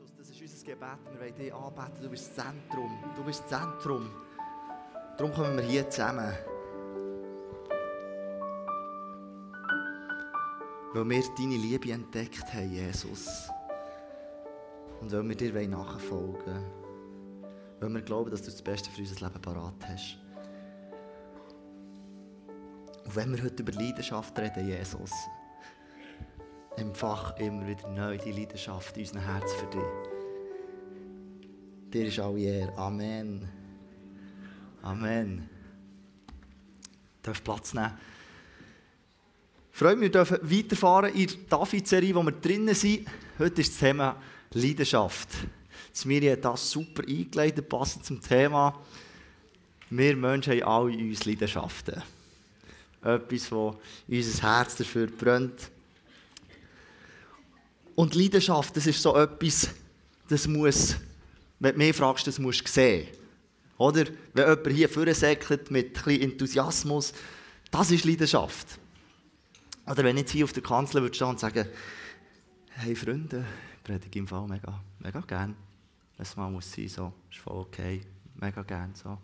Jesus, das ist unser Gebet. Wir wollen dich anbeten. Du bist das Zentrum. Du bist das Zentrum. Darum kommen wir hier zusammen. Weil wir deine Liebe entdeckt haben, Jesus. Und weil wir dir nachfolgen wollen. Weil wir glauben, dass du das Beste für unser Leben parat hast. Und wenn wir heute über Leidenschaft reden, Jesus, empfach immer wieder neu die Leidenschaft in unserem Herz für dich. Dir ist alle Ehre. Amen. Amen. Du darfst Platz nehmen. Ich freue mich, wir dürfen weiterfahren in der David-Serie, wo wir drinnen sind. Heute ist das Thema Leidenschaft. Smiri hat das super eingeleitet, passend zum Thema. Wir Menschen haben alle uns Leidenschaften. Etwas, das unser Herz dafür brennt. Und Leidenschaft, das ist so etwas, das muss, wenn du mich fragst, das musst du sehen. Oder? Wenn jemand hier vorne säckelt mit bisschen Enthusiasmus, das ist Leidenschaft. Oder wenn ich jetzt hier auf der Kanzel würde stehen und sagen, hey Freunde, ich predige im Fall mega, mega gern. Es mal muss sein, so, ist voll okay, mega gern so.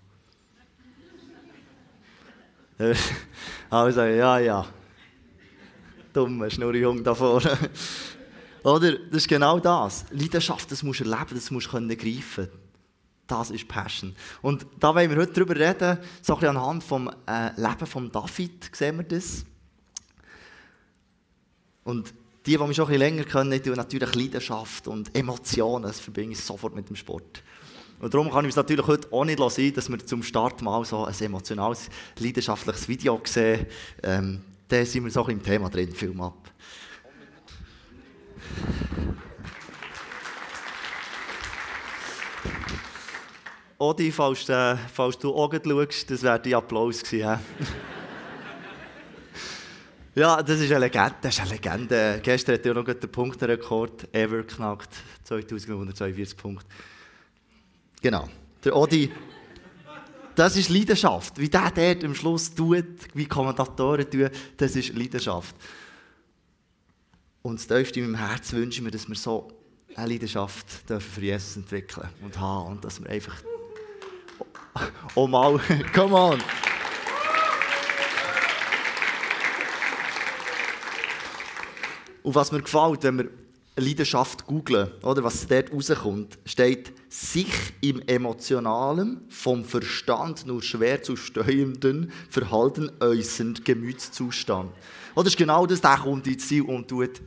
also, ja, ja. Dummer Schnurrjung da vorne. Oder? Das ist genau das. Leidenschaft, das musst du erleben, das musst du können greifen. Das ist Passion. Und da wollen wir heute darüber reden, so ein bisschen anhand vom äh, Leben von David sehen wir das. Und die, die mich schon ein bisschen länger kennen, die natürlich Leidenschaft und Emotionen, das verbinde ich sofort mit dem Sport. Und darum kann ich es natürlich heute auch nicht lassen, dass wir zum Start mal so ein emotionales, leidenschaftliches Video sehen. Ähm, da sind wir so ein bisschen im Thema drin, Film ab. Odi, falls, äh, falls du auch schaust, das wäre dein Applaus gewesen. ja, das ist eine Legende. Das ist eine Legende. Gestern hat er noch den Punkterekord ever knackt. 2142 Punkte. Genau. Der Odi, das ist Leidenschaft. Wie der dort am Schluss tut, wie Kommentatoren tun, das ist Leidenschaft. Und das tiefste in meinem Herz wünsche ich mir, dass wir so eine Leidenschaft dürfen für Jesus entwickeln und haben. Und dass wir einfach. Oh mal, come on! Und was mir gefällt, wenn wir Leidenschaft googlen, oder was dort rauskommt, steht sich im emotionalen, vom Verstand nur schwer zu steuernden Verhalten äußernd Gemütszustand. Oder das ist genau das, der kommt ins Ziel und tut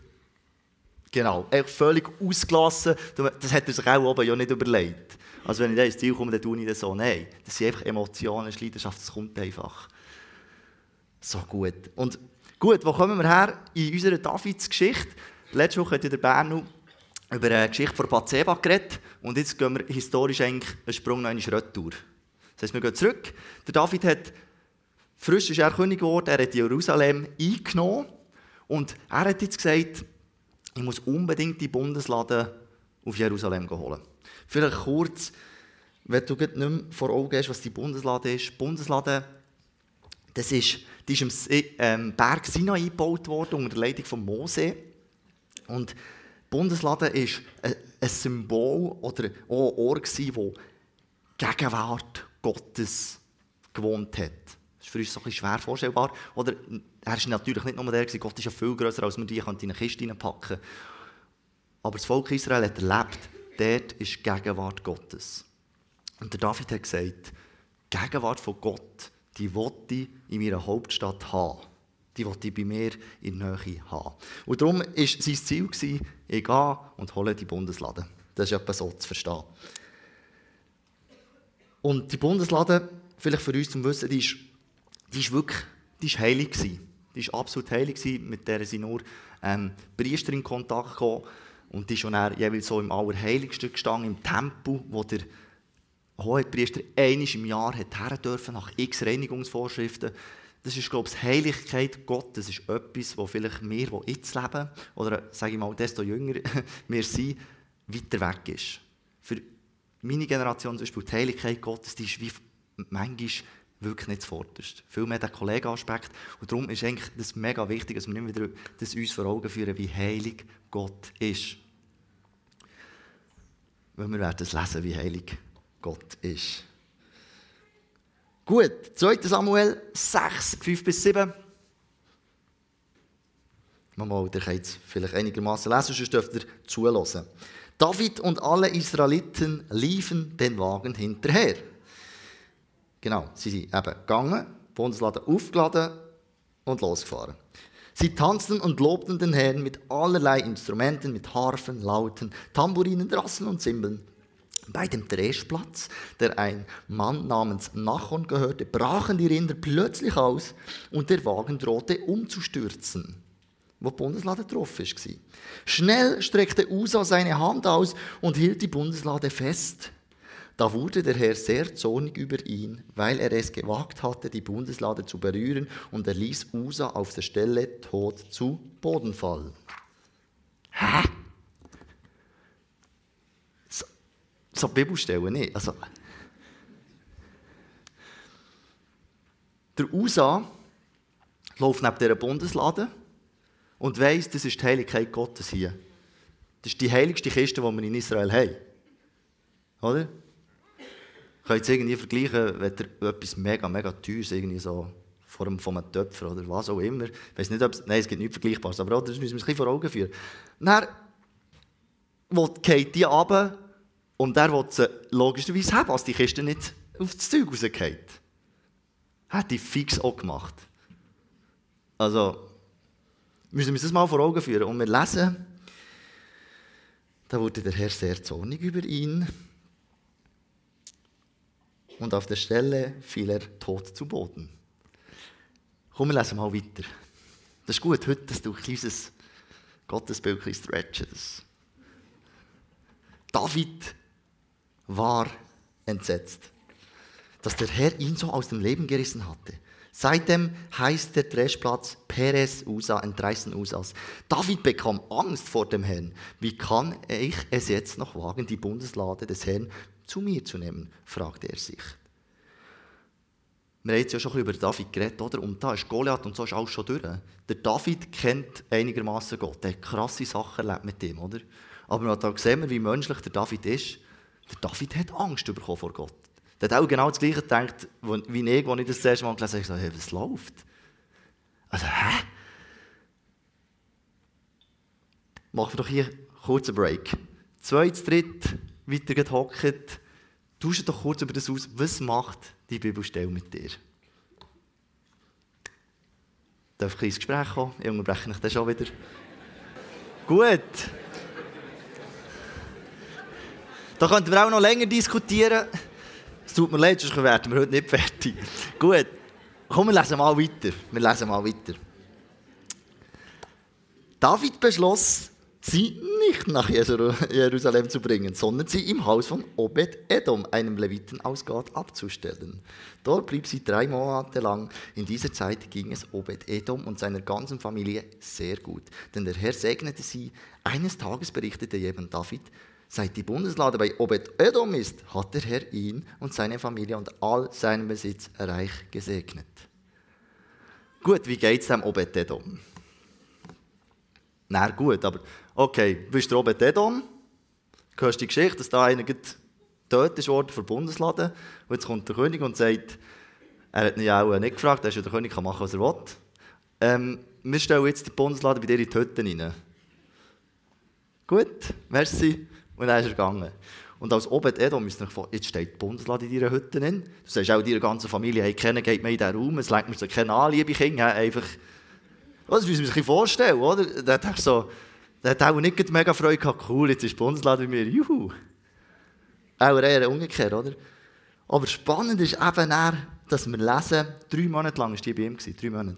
Genau, völlig ausgelassen. Das hat er sich auch oben ja nicht überlegt. Also wenn ich da ins Ziel komme, dann tue ich das so. Nein, das sind einfach Emotionen, das Leidenschaft, das kommt einfach. So gut. Und gut, wo kommen wir her? In unserer Davids-Geschichte. Letzte Woche hat der Bernu über eine Geschichte von Bathseba geredet. Und jetzt gehen wir historisch eigentlich einen Sprung noch in Retour. Das heisst, wir gehen zurück. Der David hat, frisch ist er König geworden, er hat Jerusalem eingenommen. Und er hat jetzt gesagt, ich muss unbedingt die Bundeslade auf Jerusalem holen. Vielleicht kurz, wenn du nicht mehr vor Augen hast, was die Bundeslade ist. Die Bundeslade, das ist, die ist am ähm, Berg Sinai eingebaut worden, unter der Leitung von Mose. Und die Bundeslade ist ein, Symbol oder auch ein Ort, wo Gegenwart Gottes gewohnt hat. Das ist für uns so ein bisschen schwer vorstellbar. Oder, er ist natürlich nicht nur der, Gott ist ja viel größer, als man die in eine Kiste reinpacken kann. Aber das Volk Israel hat erlebt, dort ist die Gegenwart Gottes. Und der David hat gesagt, die Gegenwart von Gott, die wollte ich in meiner Hauptstadt haben. Die wollte ich bei mir in der Nähe haben. Und darum war sein Ziel, ich gehe und hole die Bundeslade. Das ist etwas so zu verstehen. Und die Bundeslade, vielleicht für uns zum Wissen, die ist, die ist wirklich die ist heilig. Gewesen. Die war absolut heilig, mit der sie nur ähm, Priester in Kontakt kamen. Und die ist schon jeweils so im Allerheiligsten gestanden, im Tempel, wo der Hohepriester einmal im Jahr her dürfen, nach x Reinigungsvorschriften. Das ist, glaube ich, die Heiligkeit Gottes. Das ist etwas, wo vielleicht wir, die jetzt leben, oder sage ich mal, desto jünger wir sind, weiter weg ist. Für meine Generation zum Beispiel die Heiligkeit Gottes, die ist wie manchmal wirklich nicht zuvorderst. Vielmehr der Kollegenaspekt. Und darum ist eigentlich das mega wichtig, dass wir immer wieder das uns vor Augen führen, wie heilig Gott ist. weil wir werden es lesen, wie heilig Gott ist. Gut, 2. Samuel 6, 5 bis 7. Mal, ihr könnt es vielleicht einigermaßen lesen, sonst dürft ihr zulassen. David und alle Israeliten liefen den Wagen hinterher. Genau, sie sind eben gegangen, Bundesladen aufgeladen und losgefahren. Sie tanzten und lobten den Herrn mit allerlei Instrumenten, mit Harfen, Lauten, Tamburinen, Rassen und Zimbeln. Bei dem Dreschplatz, der ein Mann namens Nachon gehörte, brachen die Rinder plötzlich aus und der Wagen drohte umzustürzen, wo die Bundeslade drauf war. Schnell streckte Usa seine Hand aus und hielt die Bundeslade fest. Da wurde der Herr sehr zornig über ihn, weil er es gewagt hatte, die Bundeslade zu berühren, und er ließ Usa auf der Stelle tot zu Boden fallen. Hä? so Bibelstellen nicht. Also, der USA läuft neben dieser Bundeslade und weiss, das ist die Heiligkeit Gottes hier. Das ist die heiligste Kiste, die wir in Israel haben. Oder? Könnt es irgendwie vergleichen, wenn ihr etwas mega, mega teures, irgendwie so einem, von einem Töpfer oder was auch immer. Ich weiß nicht, ob es, nein, es gibt nichts Vergleichbares, aber das müssen wir ein bisschen vor Augen führen. Dann geht die runter und er will sie logischerweise haben, als die Kiste nicht auf das Zeug rausgeht. Hat die fix auch gemacht. Also, müssen wir uns das mal vor Augen führen. Und wir lesen, da wurde der Herr sehr zornig über ihn. Und auf der Stelle fiel er tot zu Boden. Komm, wir lesen mal weiter. Das ist gut, heute, dass du ein kleines Gottesbild stretchen. David war entsetzt, dass der Herr ihn so aus dem Leben gerissen hatte. Seitdem heißt der Dreschplatz Perez Usa, entreißen Usas. David bekam Angst vor dem Herrn. Wie kann ich es jetzt noch wagen, die Bundeslade des Herrn zu mir zu nehmen? fragte er sich. Wir haben jetzt ja schon ein bisschen über David geredet, oder? Und da ist Goliath und so ist alles schon durch. Der David kennt einigermaßen Gott. Er hat krasse Sachen erlebt mit ihm, oder? Aber da sehen wir, wie menschlich der David ist. Der David hat Angst bekommen vor Gott. Der hat auch genau das Gleiche gedacht, wie ich, als ich das, erste Mal gelesen habe. Ich gesagt, hey, was läuft? Also, hä? Machen wir doch hier einen Break. Zweites, dritt, weiter hockt. Tauschen doch kurz über das aus. Was macht die Bibelstelle mit dir? Darf ich ins Gespräch kommen? Ich unterbreche mich dann schon wieder. Gut. Da könnten wir auch noch länger diskutieren. Es tut mir leid, sonst werden wir heute nicht fertig. Gut, komm, wir lesen mal weiter. Wir lesen mal weiter. David beschloss, sie nicht nach Jerusalem zu bringen, sondern sie im Haus von Obed-Edom, einem Leviten aus Gott, abzustellen. Dort blieb sie drei Monate lang. In dieser Zeit ging es Obed-Edom und seiner ganzen Familie sehr gut, denn der Herr segnete sie. Eines Tages berichtete jemand David, Seit die Bundeslade bei Obed-Edom ist, hat der Herr ihn und seine Familie und all seinen Besitz reich gesegnet. Gut, wie geht es dem Obed-Edom? Na gut, aber okay, du bist der Obed-Edom, du hörst die Geschichte, dass da einer getötet wurde für die Bundeslade und jetzt kommt der König und sagt, er hat ja auch nicht gefragt, er ist ja der König, kann machen, was er will. Ähm, wir stellen jetzt die Bundeslade bei dir in die Hütte rein. Gut, merci. Und dann ist er gegangen. Und als Obed-Edom müsst ihr euch jetzt steht die Bundeslade in deiner Hütte. Du sagst auch deiner ganzen Familie, hey, kennen geht mir in diesen Raum, es lenkt mir so keine Anliebe, Kinder, einfach... Das müssen wir sich vorstellen, oder? Der hat, so, der hat auch nicht mega Freude gehabt, cool, jetzt ist die Bundeslade bei mir, juhu. Auch eher umgekehrt, oder? Aber spannend ist eben, eher, dass wir lesen, drei Monate lang war die bei ihm, drei Monate.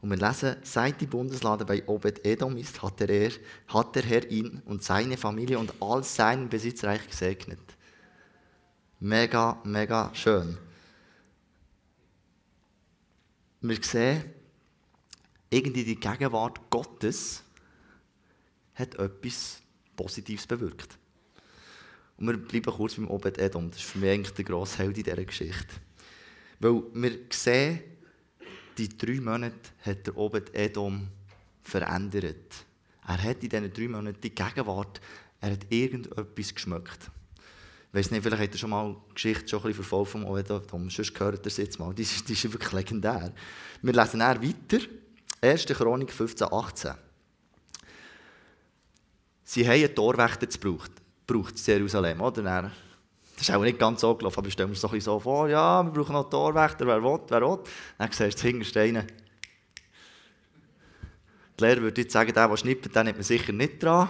Und wir lesen, seit die Bundeslade bei Obed-Edom ist, hat der, Herr, hat der Herr ihn und seine Familie und all seinen Besitz reich gesegnet. Mega, mega schön. Wir sehen, irgendwie die Gegenwart Gottes hat etwas Positives bewirkt. Und wir bleiben kurz beim Obed-Edom. Das ist für mich eigentlich der grosse Held in dieser Geschichte. Weil wir sehen, die drei Monate hat der Obed Edom verändert. Er hat in diesen drei Monaten die Gegenwart, er hat irgendetwas geschmeckt. Ich weiß nicht, vielleicht habt ihr schon mal die Geschichte schon ein bisschen verfolgt vom Obed-Edom, sonst gehört ihr es jetzt mal. Die ist, die ist wirklich legendär. Wir lesen dann weiter, 1. Chronik 15, 18. Sie haben einen Torwächter gebraucht, gebraucht in Jerusalem, oder? Das ist auch nicht ganz so gelaufen, aber stellen wir uns doch so vor, ja, wir brauchen noch einen Torwächter, wer will, wer will. Dann siehst du hinterst einen. Die Lehrer würde jetzt sagen, der, der schnippt, den hat man sicher nicht dran.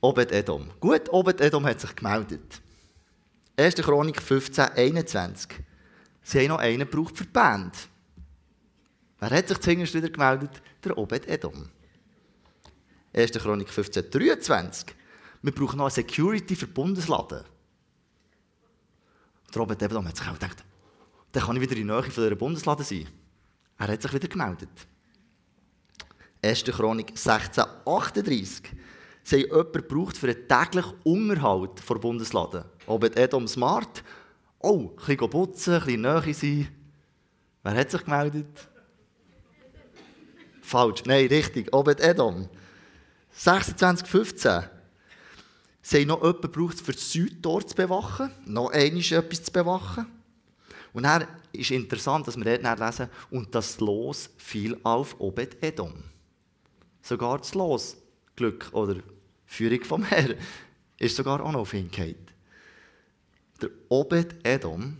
Obed-Edom. Gut, Obed-Edom hat sich gemeldet. 1. Chronik 15, 21. Sie haben noch einen gebraucht für die Band. Wer hat sich zuhinterst wieder gemeldet? Der Obed-Edom. 1. Chronik 15, 23. Wir brauchen noch eine Security für Bundesladen. Der Obed-Edom hat sich auch gedacht, dann kann ich wieder in der Nähe von dieser Bundesladen sein. Er hat sich wieder gemeldet. 1. Chronik 16, 38. Sie haben jemanden für einen täglichen Unterhalt der Bundesladen. Obed Edom Smart. Oh, ein bisschen putzen, ein bisschen Nähe sein. Wer hat sich gemeldet? Falsch. Nein, richtig. Obed Edom. 26,15. Sie haben noch jemanden gebraucht, für das Südtor zu bewachen. Noch einmal etwas zu bewachen. Und dann ist interessant, dass wir dort lesen, und das Los fiel auf Obed Edom. Sogar das Los, Glück oder Führung vom Herrn, ist sogar auch noch auf ihn gefallen. Der Obed Edom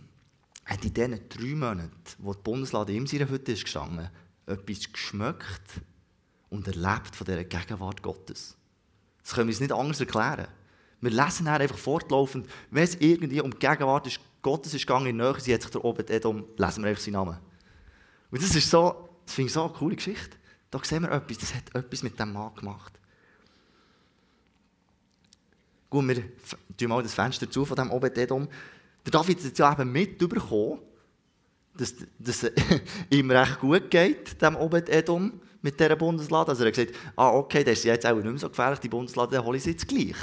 hat in diesen drei Monaten, wo die Bundeslade in seiner Hütte ist gestanden, etwas geschmeckt und erlebt von dieser Gegenwart Gottes. Das können wir uns nicht anders erklären. Wir lesen einfach fortlaufend, wenn es irgendwie um die Gegenwart ist, Gottes ist gegangen in Nähe, sie hat sich der Obed Edom, lesen wir einfach seinen Namen. Und das ist so, das finde ich so eine coole Geschichte. Da sehen wir etwas, das hat etwas mit dem Mann gemacht. Gut, wir tun mal das Fenster zu von diesem Obed-Edom. Der David hat ja eben mitbekommen, dass, es ihm recht gut geht, dem Obed-Edom mit dieser Bundeslade. Also er hat gesagt, ah, okay, das ist jetzt auch nicht mehr so gefährlich, die Bundeslade, dann hole ich sie jetzt gleich.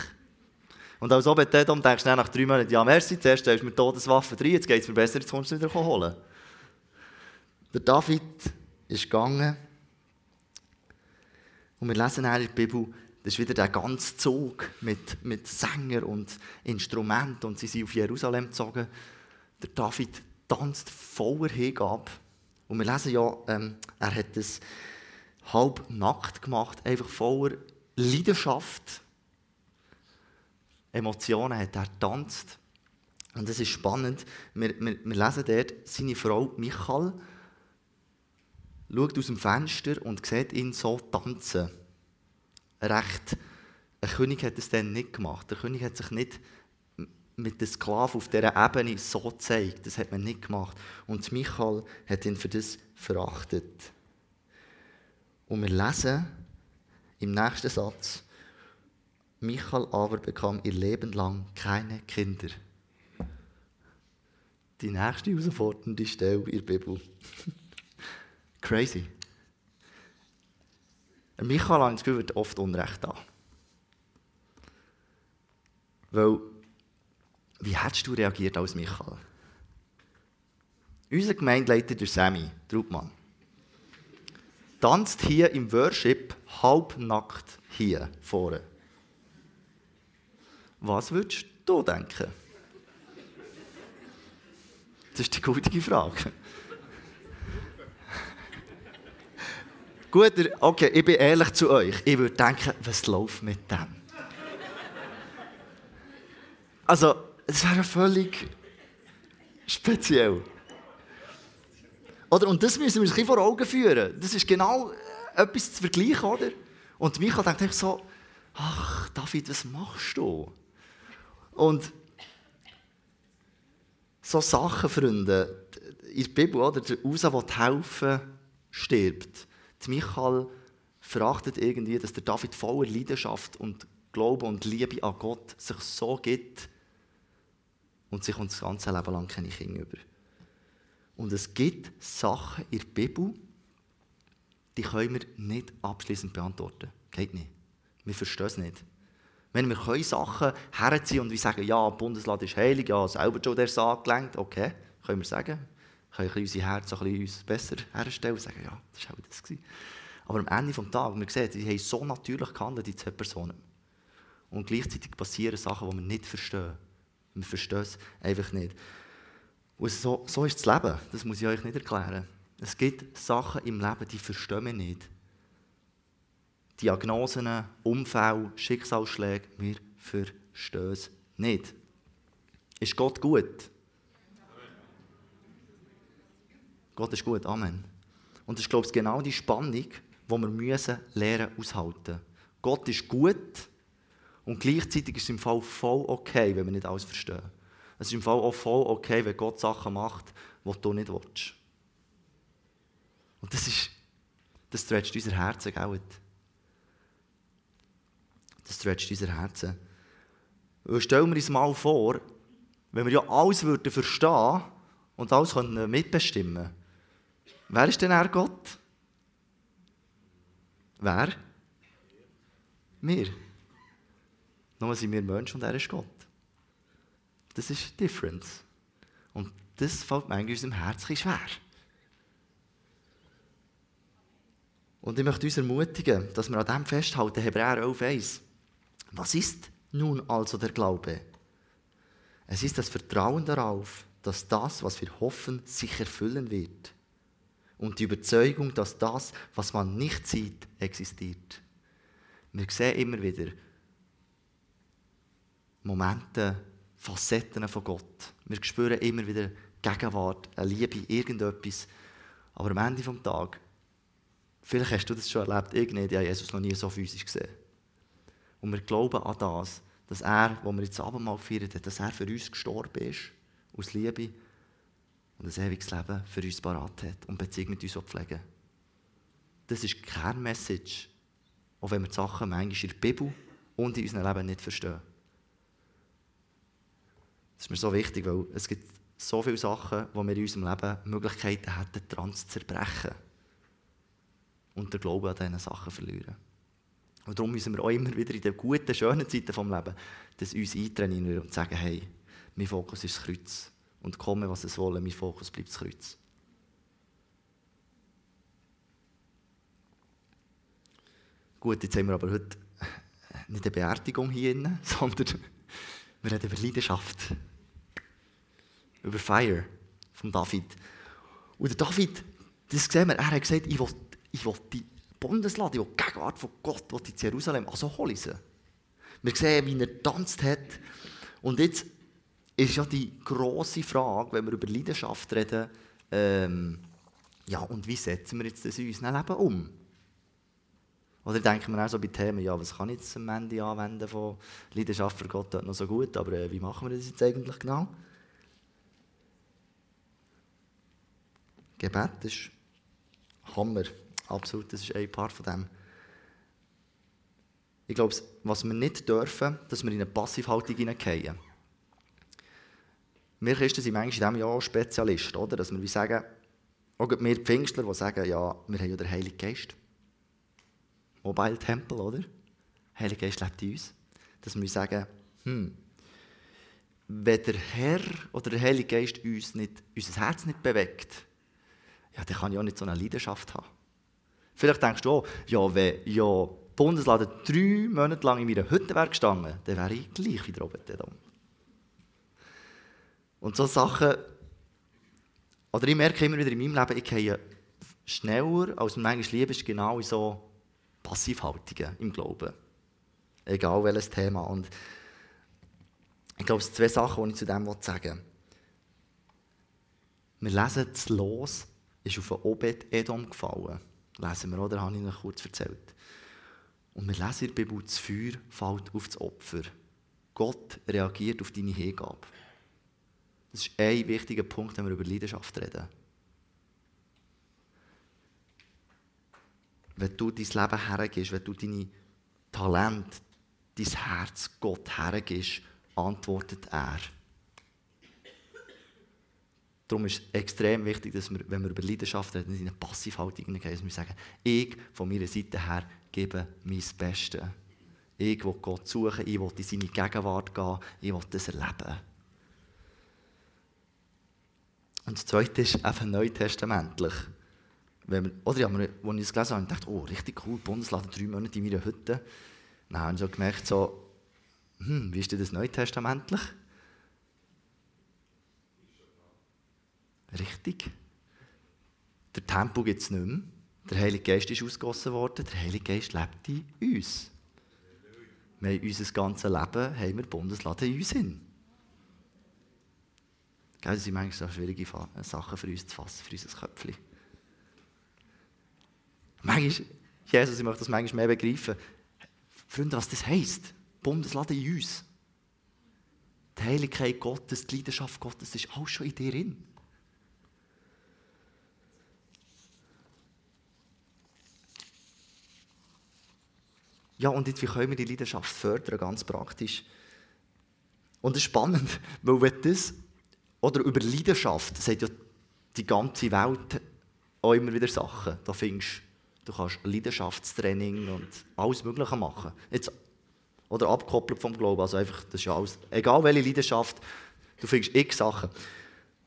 Und als Obed-Edom denkst du nach drei Monaten, ja, merci, zuerst hast du mir Todeswaffen drin, jetzt geht es mir besser, jetzt kommst du wieder holen. Der David ist gegangen und wir lesen in der Bibel, das ist wieder der ganze Zug mit, mit Sänger und Instrumenten und sie sind auf Jerusalem gezogen. Der David tanzt voller Hingabe. Und wir lesen ja, ähm, er hat es halb nackt gemacht, einfach voller Leidenschaft. Emotionen hat er tanzt. Und das ist spannend. Wir, wir, wir lesen dort, seine Frau Michael schaut aus dem Fenster und sieht ihn so tanzen. Recht. Ein König hat es dann nicht gemacht. Der König hat sich nicht mit den Sklaven auf dieser Ebene so gezeigt. Das hat man nicht gemacht. Und Michael hat ihn für das verachtet. Und wir lesen im nächsten Satz, Michael aber bekam ihr Leben lang keine Kinder. Die nächste herausfordernde Stelle in der Bibel. Crazy. Michael, ich das Gefühl, oft Unrecht da. Weil, wie hättest du reagiert als Michael? Unser Gemeindeleiter, der Sammy Trautmann, tanzt hier im Worship halbnackt hier vorne. Was würdest du denken? Das ist die gute Frage. Gut, okay, ich bin ehrlich zu euch. Ich würde denken, was läuft mit dem? Also, es wäre völlig speziell. Oder? Und das müssen wir uns vor Augen führen. Das ist genau äh, etwas zu vergleichen, oder? Und Michael denkt so, ach, David, was machst du? Und so Sachen, Freunde, in der Bibel, oder? Der Usa, der helfen, stirbt. Die Michael verachtet irgendwie, dass der David voller Leidenschaft und Glaube und Liebe an Gott sich so gibt und sich uns das ganze Leben lang keine Kinder über. Und es gibt Sachen in der Bibel, die können wir nicht abschließend beantworten. Geht nicht. Wir verstehen es nicht. Wenn wir können Sachen herziehen und wir sagen, ja, Bundesland ist heilig, ja, selber schon der Sarg gelenkt, okay, können wir sagen können unser Herz ein bisschen uns besser herstellen und sagen, ja, das war auch das. Gewesen. Aber am Ende des Tages, wir sehen, sie haben so natürlich gehandelt, die zwei Personen. Und gleichzeitig passieren Sachen, die wir nicht verstehen. Wir verstehen es einfach nicht. Und so, so ist das Leben. Das muss ich euch nicht erklären. Es gibt Sachen im Leben, die verstehen wir nicht. Diagnosen, Unfälle, Schicksalsschläge, wir verstehen es nicht. Ist Gott gut? Gott ist gut, Amen. Und das ist, glaube ich, genau die Spannung, die wir müssen lernen aushalten. Gott ist gut und gleichzeitig ist es im Fall voll okay, wenn wir nicht alles verstehen. Es ist im Fall auch voll okay, wenn Gott Sachen macht, die du nicht willst. Und das ist, das stretcht unser Herzen, gell? Das stretcht unser Herzen. Und stellen wir uns mal vor, wenn wir ja alles würden verstehen und alles mitbestimmen könnten, wer ist denn er Gott? Wer? Wir. Nur sind wir Menschen und er ist Gott. Das ist Difference. Und das fällt manchmal unserem Herzen schwer. Und ich möchte uns ermutigen, dass wir an dem festhalten, Hebräer 11,1. Was ist nun also der Glaube? Es ist das Vertrauen darauf, dass das, was wir hoffen, sich erfüllen wird. Und die Überzeugung, dass das, was man nicht sieht, existiert. Wir sehen immer wieder Momente, Facetten von Gott. Wir spüren immer wieder Gegenwart, eine Liebe, irgendetwas. Aber am Ende des Tages, vielleicht hast du das schon erlebt, ich nicht, ich habe Jesus noch nie so physisch gesehen. Und wir glauben an das, dass er, wo wir jetzt Abendmahl feiern, dass er für uns gestorben ist, aus Liebe, und ein ewiges Leben für uns parat hat und Beziehung mit uns pflegen Das ist die Kernmessage, auch wenn wir die Sachen manchmal in der Bibel und in unserem Leben nicht verstehen. Das ist mir so wichtig, weil es gibt so viele Sachen, wo wir in unserem Leben Möglichkeiten hätten, daran zu zerbrechen. Und den Glauben an diesen Sachen verlieren. Und darum müssen wir auch immer wieder in den guten, schönen Zeiten des Lebens das uns eintrainieren und sagen, hey, mein Fokus ist das Kreuz. Und komme, was es wolle, mein Fokus bleibt das Kreuz. Gut, jetzt haben wir aber heute nicht eine Beerdigung hier sondern wir reden über Leidenschaft. Über Fire von David. Und der David, das sehen wir, er hat gesagt, ich will, ich will die Bundeslade, die Gegenwart von Gott will in Jerusalem, also hol ich sie. Wir sehen, wie er tanzt hat. Und jetzt ist ja die grosse Frage, wenn wir über Leidenschaft reden, ähm, ja, und wie setzen wir jetzt das in unserem Leben um? Oder denken wir auch so bei Themen, ja, was kann ich jetzt am Ende anwenden von Leidenschaft für Gott noch so gut, aber äh, wie machen wir das jetzt eigentlich genau? Gebet ist Hammer. Absolut, das ist ein Part von dem. Ich glaube, was wir nicht dürfen, dass wir in eine Passivhaltung hineingehen. Wir Christen sind manchmal in diesem Jahr Spezialisten, oder? Dass wir wie sagen, auch wir Pfingstler, die sagen, ja, wir haben ja den Heiligen Geist. Mobile Temple, oder? Der Heilige Geist lebt in uns. Dass wir sagen, hm, wenn der Herr oder der Heilige Geist uns nicht, unser Herz nicht bewegt, ja, dann kann ich auch nicht so eine Leidenschaft haben. Vielleicht denkst du auch, ja, wenn ja die Bundeslade drei Monate lang in meiner Hütte wäre gestanden, dann wäre ich gleich wieder oben. Und so Sachen, oder ich merke immer wieder in meinem Leben, ich gehe schneller, als man manchmal lieb ist, genau in so Passivhaltungen im Glauben. Egal welches Thema. Und ich glaube, es sind zwei Sachen, die ich zu dem sagen will. Wir lesen das Los, ist auf ein Obed-Edom gefallen lesen wir, oder? Habe ich noch kurz erzählt. Und wir lesen in der Bibel, das Feuer fällt auf das Opfer. Gott reagiert auf deine Hingabe. Das ist ein wichtiger Punkt, wenn wir über Leidenschaft reden. Wenn du dein Leben hergibst, wenn du deine Talent, dein Herz Gott hergibst, antwortet er. Darum ist es extrem wichtig, dass wir, wenn wir über Leidenschaft reden, in eine Passivhaltung hineingehen, dass wir sagen, ich von meiner Seite her gebe mein Bestes. Ich will Gott suchen, ich will in seine Gegenwart gehen, ich will das erleben. Und das Zweite ist einfach neutestamentlich. wenn wir, oder ja, als ich das gelesen habe, dachte ich, oh, richtig cool, Bundesladen, drei Monate in meiner Hütte. Dann habe ich so gemerkt, so, hm, wie ist denn das Neutestamentlich? Richtig. Der Tempo gibt es nicht mehr. Der Heilige Geist ist ausgegossen worden. Der Heilige Geist lebt in uns. Wir haben unser ganzes Leben haben wir Bundesladen in uns hin. Das sind manchmal so schwierige Sachen für uns zu fassen, für unser Köpfchen. Manchmal, Jesus, ich möchte das manchmal mehr begreifen. Freunde, was das heisst, Bundesladen in uns. Die Heiligkeit Gottes, die Leidenschaft Gottes, ist alles schon in dir drin. Ja, und jetzt, wie können wir die Leidenschaft fördern, ganz praktisch? Und es ist spannend, weil wenn das, oder über Leidenschaft, sagt ja die ganze Welt auch immer wieder Sachen. Da findest du kannst Leidenschaftstraining und alles Mögliche machen. Jetzt, oder abkoppelt vom Glauben, also einfach, das ist ja alles, egal welche Leidenschaft, du findest x Sachen.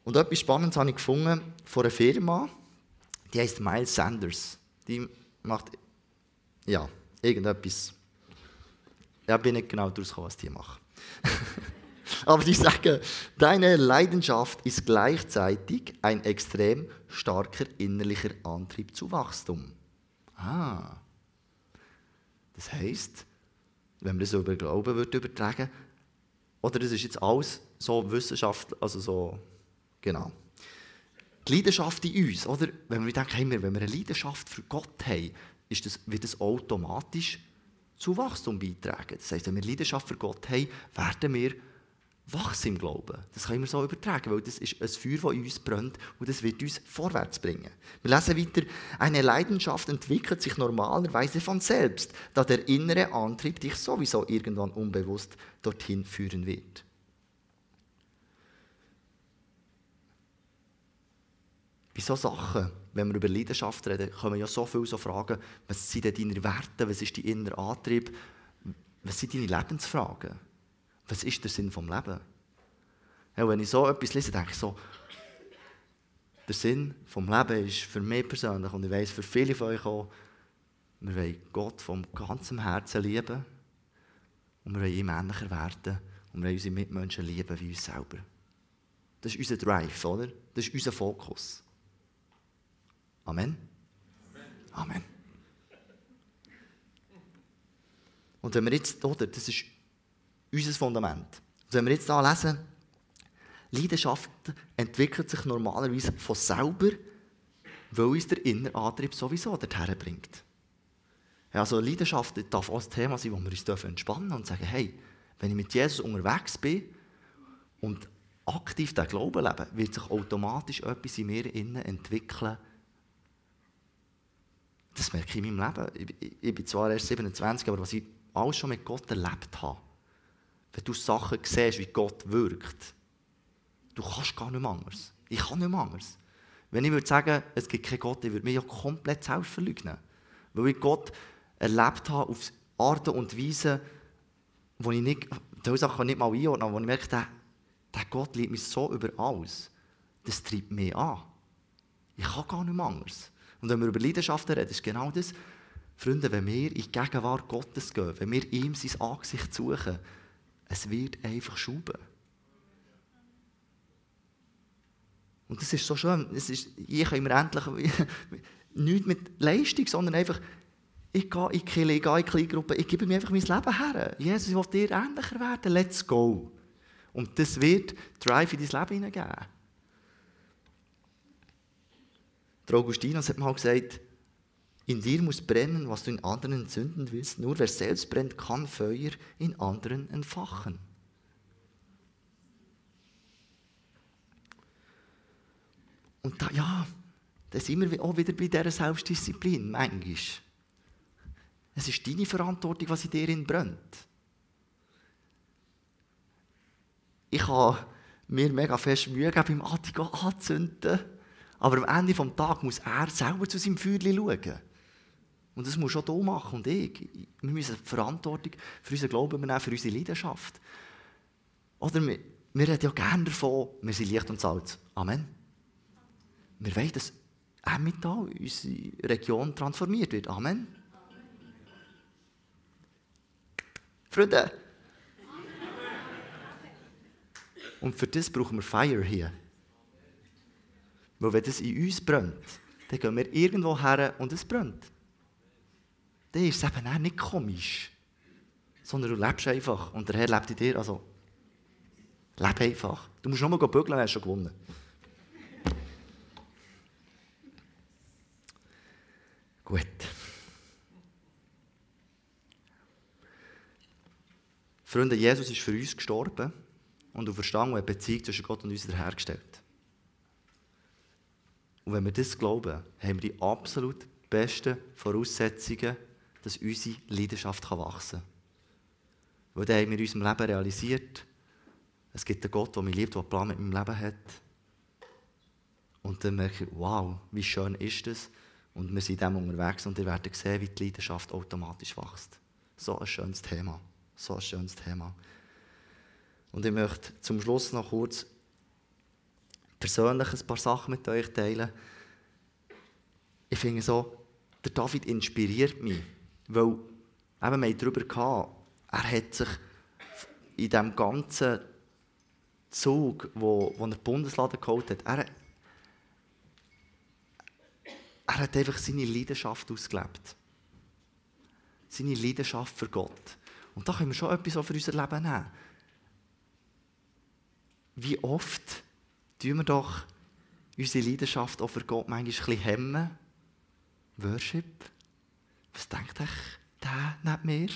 Und etwas Spannendes habe ich gefunden von einer Firma, die heißt Miles Sanders. Die macht, ja, irgendetwas. Ja, bin nicht genau daraus was die machen. Aber die sagen, deine Leidenschaft ist gleichzeitig ein extrem starker innerlicher Antrieb zu Wachstum. Ah. Das heisst, wenn man das über Glauben wird übertragen, oder das ist jetzt alles so Wissenschaft, also so, genau. Die Leidenschaft in uns, oder? Wenn wir denken, hey, wenn wir eine Leidenschaft für Gott haben, ist das, wird das automatisch zu Wachstum beitragen. Das heisst, wenn wir Leidenschaft für Gott haben, werden wir wachsen im Glauben. Das können wir so übertragen, weil das ist ein Feuer, das in uns brennt und das wird uns vorwärts bringen. Wir lesen weiter, eine Leidenschaft entwickelt sich normalerweise von selbst, da der innere Antrieb dich sowieso irgendwann unbewusst dorthin führen wird. Bei solchen Sachen wenn wir über Leidenschaft reden, kommen ja so viele so Fragen, was sind denn deine Werte, was ist dein innerer Antrieb, was sind deine Lebensfragen, was ist der Sinn vom Leben? Ja, wenn ich so etwas lese, denke ich so, der Sinn vom Leben ist für mich persönlich und ich weiß für viele von euch auch, wir wollen Gott vom ganzen Herzen lieben und wir wollen ihm ähnlicher werden und wir wollen unsere Mitmenschen lieben wie uns selber. Das ist unser Drive, oder? Das ist unser Fokus. Amen? Amen. Und wenn wir jetzt, oder, das ist unser Fundament. Und wenn wir jetzt hier lesen, Leidenschaft entwickelt sich normalerweise von selber, weil uns der innere Antrieb sowieso dorthin bringt. Also Leidenschaft darf auch ein Thema sein, wo wir uns entspannen und sagen, hey, wenn ich mit Jesus unterwegs bin und aktiv den Glauben lebe, wird sich automatisch etwas in mir innen entwickeln, das merke ich in meinem Leben. Ich, ich bin zwar erst 27, aber was ich alles schon mit Gott erlebt habe, wenn du Sachen siehst, wie Gott wirkt, du kannst gar nicht anders. Ich kann nicht anders. Wenn ich würde sagen, es gibt keinen Gott, ich würde mich ja komplett selbst verleugnen. Weil ich Gott erlebt habe auf Arten und Weise, wo ich nicht, diese Sachen nicht mal einordnen wo ich merke, der, der Gott liebt mich so über alles. Das treibt mich an. Ich kann gar nicht anders. Und wenn wir über Leidenschaft reden, ist genau das, Freunde, wenn wir in die Gegenwart Gottes gehen, wenn wir ihm sein Angesicht suchen, es wird einfach schuben. Und das ist so schön. Es ist, ich kann immer endlich nichts mit Leistung, sondern einfach, ich gehe in die Kirche, ich gehe in die Kleingruppe, ich gebe mir einfach mein Leben her. Jesus, ich will dir ähnlicher werden, let's go. Und das wird Drive in dein Leben hineingeben. Der Augustinus hat mal gesagt, in dir muss brennen, was du in anderen entzünden willst. Nur wer selbst brennt, kann Feuer in anderen entfachen. Und da, ja, da sind wir auch wieder bei dieser Selbstdisziplin, manchmal. Es ist deine Verantwortung, was in dir brennt. Ich habe mir mega fest Mühe gegeben, beim Attigo anzünden. Aber am Ende des Tages muss er selber zu seinem Feuerchen schauen. Und das muss auch du machen und ich. Wir müssen die Verantwortung für unseren Glauben übernehmen, für unsere Leidenschaft. Oder wir, wir reden ja gerne davon, wir sind Licht und Salz. Amen. Wir wollen das Emmental, unsere Region transformiert wird. Amen. Freunde. Und für das brauchen wir Feuer hier. Weil wenn das in uns brennt, dann gehen wir irgendwo her und es brennt. Dann ist es eben nicht komisch, sondern du lebst einfach und der Herr lebt in dir. Also, lebe einfach. Du musst nur mal bügeln, dann hast du schon gewonnen. Gut. Freunde, Jesus ist für uns gestorben und auferstanden und eine Beziehung zwischen Gott und uns wiederhergestellt. Und wenn wir das glauben, haben wir die absolut besten Voraussetzungen, dass unsere Leidenschaft wachsen kann. Weil dann haben wir in unserem Leben realisiert, es gibt einen Gott, der mich liebt, der einen Plan mit meinem Leben hat. Und dann merke ich, wow, wie schön ist das? Und wir sind in dem unterwegs und ihr werdet sehen, wie die Leidenschaft automatisch wächst. So ein schönes Thema. So ein schönes Thema. Und ich möchte zum Schluss noch kurz persönlich ein paar Sachen mit euch teilen. Ich finde so, der David inspiriert mich, weil eben, wir haben darüber gehabt, er hat sich in diesem ganzen Zug, wo, wo er die Bundeslade geholt hat, er, er hat einfach seine Leidenschaft ausgelebt. Seine Leidenschaft für Gott. Und da können wir schon etwas für unser Leben nehmen. Wie oft tun wir doch unsere Leidenschaft auch für Gott manchmal ein hemmen? Worship? Was denkt euch der nicht mehr?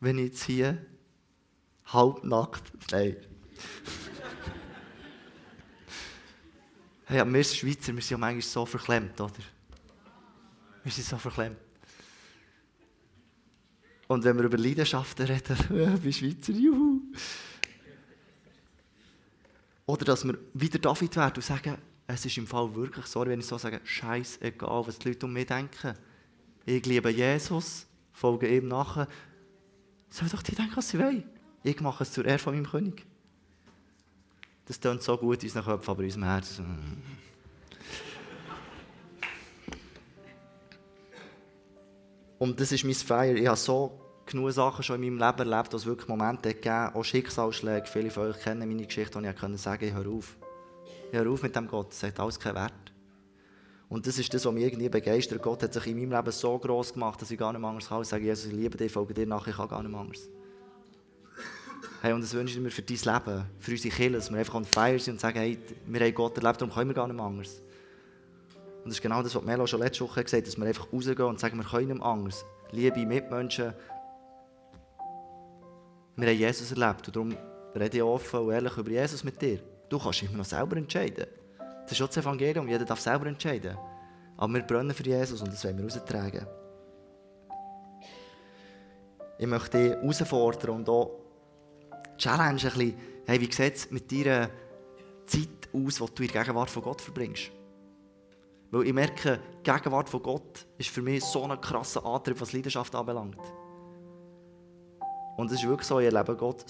Wenn ich jetzt hier halbnackt, nein. hey, wir Schweizer, wir sind ja manchmal so verklemmt, oder? Wir sind so verklemmt. Und wenn wir über Leidenschaften reden, wie Schweizer, juhu. Oder dass wir wieder David werden und sagen, es ist im Fall wirklich, sorry, wenn ich so sage, scheißegal, was die Leute um mich denken. Ich liebe Jesus, folge ihm nachher. Sollen doch die denken, was sie wollen. Ich mache es zur Ehre von meinem König. Das klingt so gut in unseren Köpfen, aber in unserem Herzen. Und das ist mein Feier. Ich habe so genug Sachen schon in meinem Leben erlebt, es wirklich Momente gegeben auch Schicksalsschläge. Viele von euch kennen meine Geschichte, und ich konnte sagen, höre auf. Höre auf mit dem Gott, das hat alles keinen Wert. Und das ist das, was mich irgendwie begeistert. Gott hat sich in meinem Leben so groß gemacht, dass ich gar nicht mehr anders kann. Ich sage, Jesus, ich liebe dich, folge dir nach, ich kann gar nicht mehr anders. Hey, und das wünsche ich mir für dein Leben, für unsere Kinder, dass wir einfach on fire sind und sagen, hey, wir haben Gott erlebt, darum können wir gar nicht mehr anders. Und das ist genau das, was Melo schon letzte Woche gesagt hat, dass wir einfach rausgehen und sagen, wir können nicht mehr anders. Liebe Mitmenschen. Wir haben Jesus erlebt und darum rede ich offen und ehrlich über Jesus mit dir. Du kannst immer noch selber entscheiden. Das ist auch das Evangelium, jeder darf selber entscheiden. Aber wir brennen für Jesus und das wollen wir raustragen. Ich möchte dich herausfordern und auch challenge ein bisschen, hey, wie sieht es mit deiner Zeit aus, die du in der Gegenwart von Gott verbringst? Weil ich merke, die Gegenwart von Gott ist für mich so ein krasser Antrieb, was Leidenschaft anbelangt. Und es ist wirklich so, ich erlebe Gott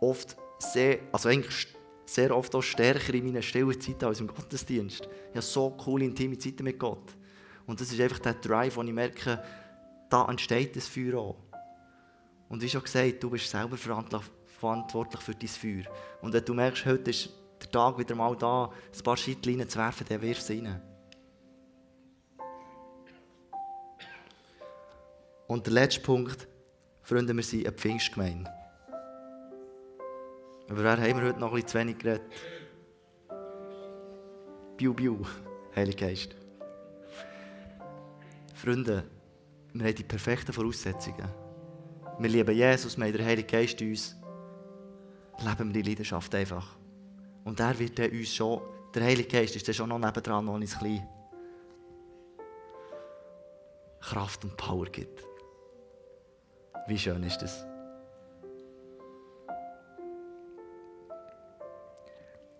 oft sehr, also eigentlich sehr oft auch stärker in meinen stillen Zeiten als im Gottesdienst. Ich habe so coole, intime Zeiten mit Gott. Und das ist einfach der Drive, wo ich merke, da entsteht das Feuer auch. Und wie schon gesagt, du bist selber verantwortlich für dein Feuer. Und wenn du merkst, heute ist der Tag wieder mal da, ein paar Scheitlein zu werfen, dann wirfst du rein. Und der letzte Punkt, Freunde, wir sind eine Pfingstgemeinde. Über wer haben wir heute noch bisschen zu wenig geredet? Biu, biu, Heiliger Geist. Freunde, wir haben die perfekten Voraussetzungen. Wir lieben Jesus, wir haben den Heiligen Geist in uns. Leben wir die Leidenschaft einfach. Und er wird uns schon, der Heilige Geist ist dann schon noch nebendran, uns ein bisschen Kraft und Power gibt. Wie schön ist das?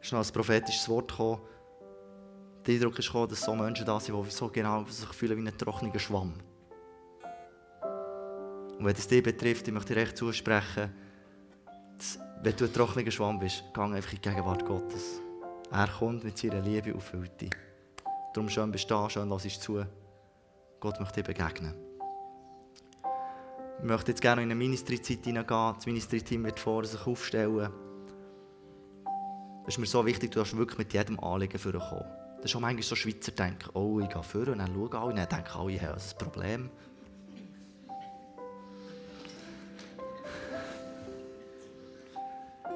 Ist noch ein prophetisches Wort gekommen. Der Eindruck gekommen, dass so Menschen da sind, die so genau sich fühlen wie ein trockener Schwamm. Und wenn es dich betrifft, ich möchte dir recht zusprechen, dass, wenn du ein trockener Schwamm bist, geh einfach in die Gegenwart Gottes. Er kommt mit seiner Liebe und füllt dich. Darum schön bist du da, schön lass zu. Gott möchte dir begegnen. Ich möchte jetzt gerne in eine Ministry-Zeit hineingehen. Das Ministry-Team wird vor sich aufstellen. Es ist mir so wichtig, du darfst wirklich mit jedem Anliegen vorkommen. Das ist auch manchmal so Schweizer denken, oh, ich gehe vor und dann schaue alle und dann denken alle, ich habe ein Problem.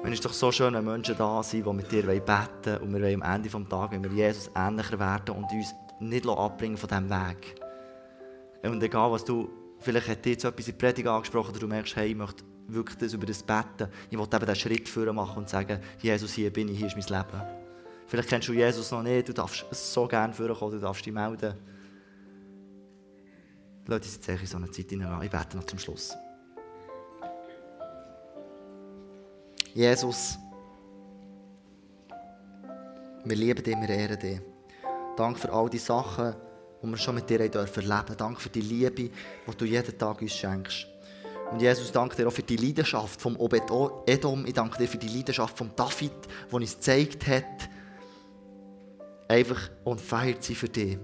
Es doch so schön, wenn Menschen da sind, die mit dir beten wollen und wir wollen am Ende des Tages, wenn wir Jesus ähnlicher werden und uns nicht abbringen von diesem Weg. Und egal, was du, vielleicht hat dir jetzt etwas in der Predigt angesprochen oder du merkst, hey, ich möchte wirklich das über das Betten, ich will eben den Schritt führen machen und sagen, Jesus, hier bin ich, hier ist mein Leben. Vielleicht kennst du Jesus noch nicht, du darfst so gerne vorkommen, du darfst dich melden. Lass uns jetzt in so eine Zeit hinein. Ich bete noch zum Schluss. Jesus, wir lieben dich, wir ehren dich. Danke für all die Sachen, die wir schon mit dir dürfen. Danke für die Liebe, die du jeden Tag uns schenkst. Und Jesus, danke dir auch für die Leidenschaft vom Obed Edom. Ich danke dir für die Leidenschaft von David, die uns gezeigt hat, einfach und feiert sie für dich.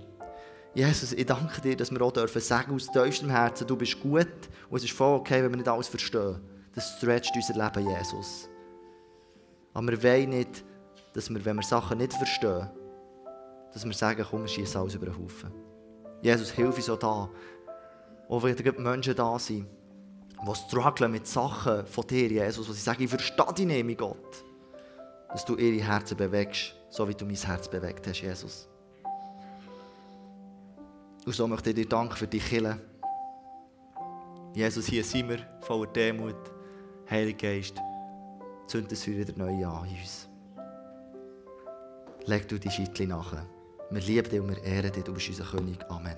Jesus, ich danke dir, dass wir auch dürfen sagen aus tiefstem Herzen, du bist gut und es ist voll okay, wenn wir nicht alles verstehen. Das stretcht unser Leben, Jesus. Aber wir wollen nicht, dass wir, wenn wir Sachen nicht verstehen, dass wir sagen, komm, wir schießen alles über den Haufen. Jesus, hilf uns auch da. Auch wenn Menschen da sind, die strugglen mit Sachen von dir, Jesus, wo sie sagen, ich verstehe dich nicht, Gott. Dass du ihre Herzen bewegst, so wie du mein Herz bewegt hast, Jesus. Und so möchte ich dir danken für die Kille. Jesus, hier sind wir voller Demut, Heiliger Geist zünd es wieder neu an in uns. Leg du die Scheitle nach. Wir lieben dich und wir ehren dich, du bist unser König. Amen.